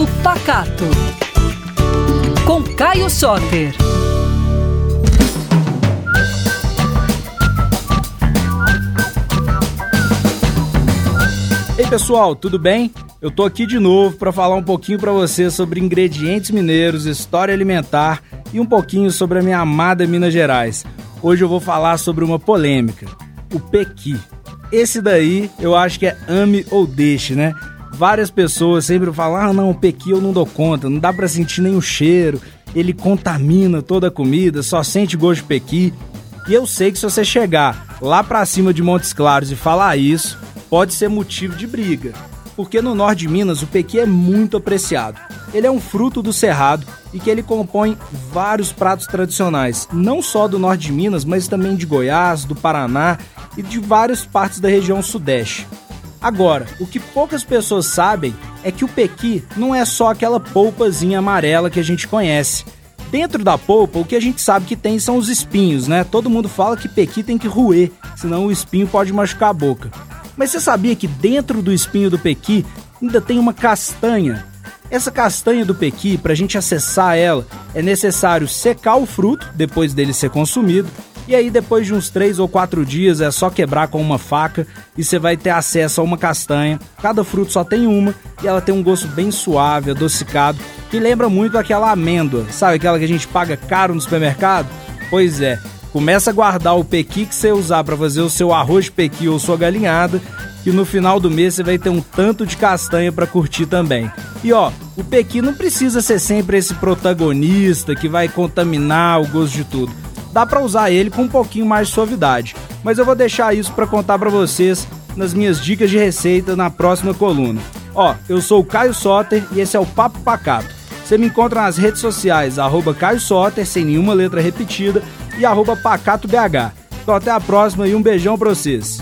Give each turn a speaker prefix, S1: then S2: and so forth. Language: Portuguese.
S1: Papo Pacato. Com Caio Soter.
S2: Ei pessoal, tudo bem? Eu tô aqui de novo para falar um pouquinho para você sobre ingredientes mineiros, história alimentar e um pouquinho sobre a minha amada Minas Gerais. Hoje eu vou falar sobre uma polêmica, o pequi. Esse daí eu acho que é ame ou deixe, né? Várias pessoas sempre falam: ah, não, o pequi eu não dou conta, não dá para sentir nenhum cheiro, ele contamina toda a comida, só sente gosto de pequi. E eu sei que se você chegar lá para cima de Montes Claros e falar isso, pode ser motivo de briga. Porque no norte de Minas o pequi é muito apreciado. Ele é um fruto do cerrado e que ele compõe vários pratos tradicionais, não só do norte de Minas, mas também de Goiás, do Paraná e de várias partes da região sudeste. Agora, o que poucas pessoas sabem é que o pequi não é só aquela polpazinha amarela que a gente conhece. Dentro da polpa, o que a gente sabe que tem são os espinhos, né? Todo mundo fala que pequi tem que roer, senão o espinho pode machucar a boca. Mas você sabia que dentro do espinho do pequi ainda tem uma castanha? Essa castanha do pequi, para a gente acessar ela, é necessário secar o fruto depois dele ser consumido e aí, depois de uns 3 ou 4 dias, é só quebrar com uma faca e você vai ter acesso a uma castanha. Cada fruto só tem uma e ela tem um gosto bem suave, adocicado, que lembra muito aquela amêndoa, sabe aquela que a gente paga caro no supermercado? Pois é, começa a guardar o pequi que você usar para fazer o seu arroz pequi ou sua galinhada, que no final do mês você vai ter um tanto de castanha para curtir também. E ó, o pequi não precisa ser sempre esse protagonista que vai contaminar o gosto de tudo dá para usar ele com um pouquinho mais de suavidade. Mas eu vou deixar isso para contar para vocês nas minhas dicas de receita na próxima coluna. Ó, eu sou o Caio Soter e esse é o Papo Pacato. Você me encontra nas redes sociais, arroba Caio Soter, sem nenhuma letra repetida, e arroba PacatoBH. Então até a próxima e um beijão pra vocês.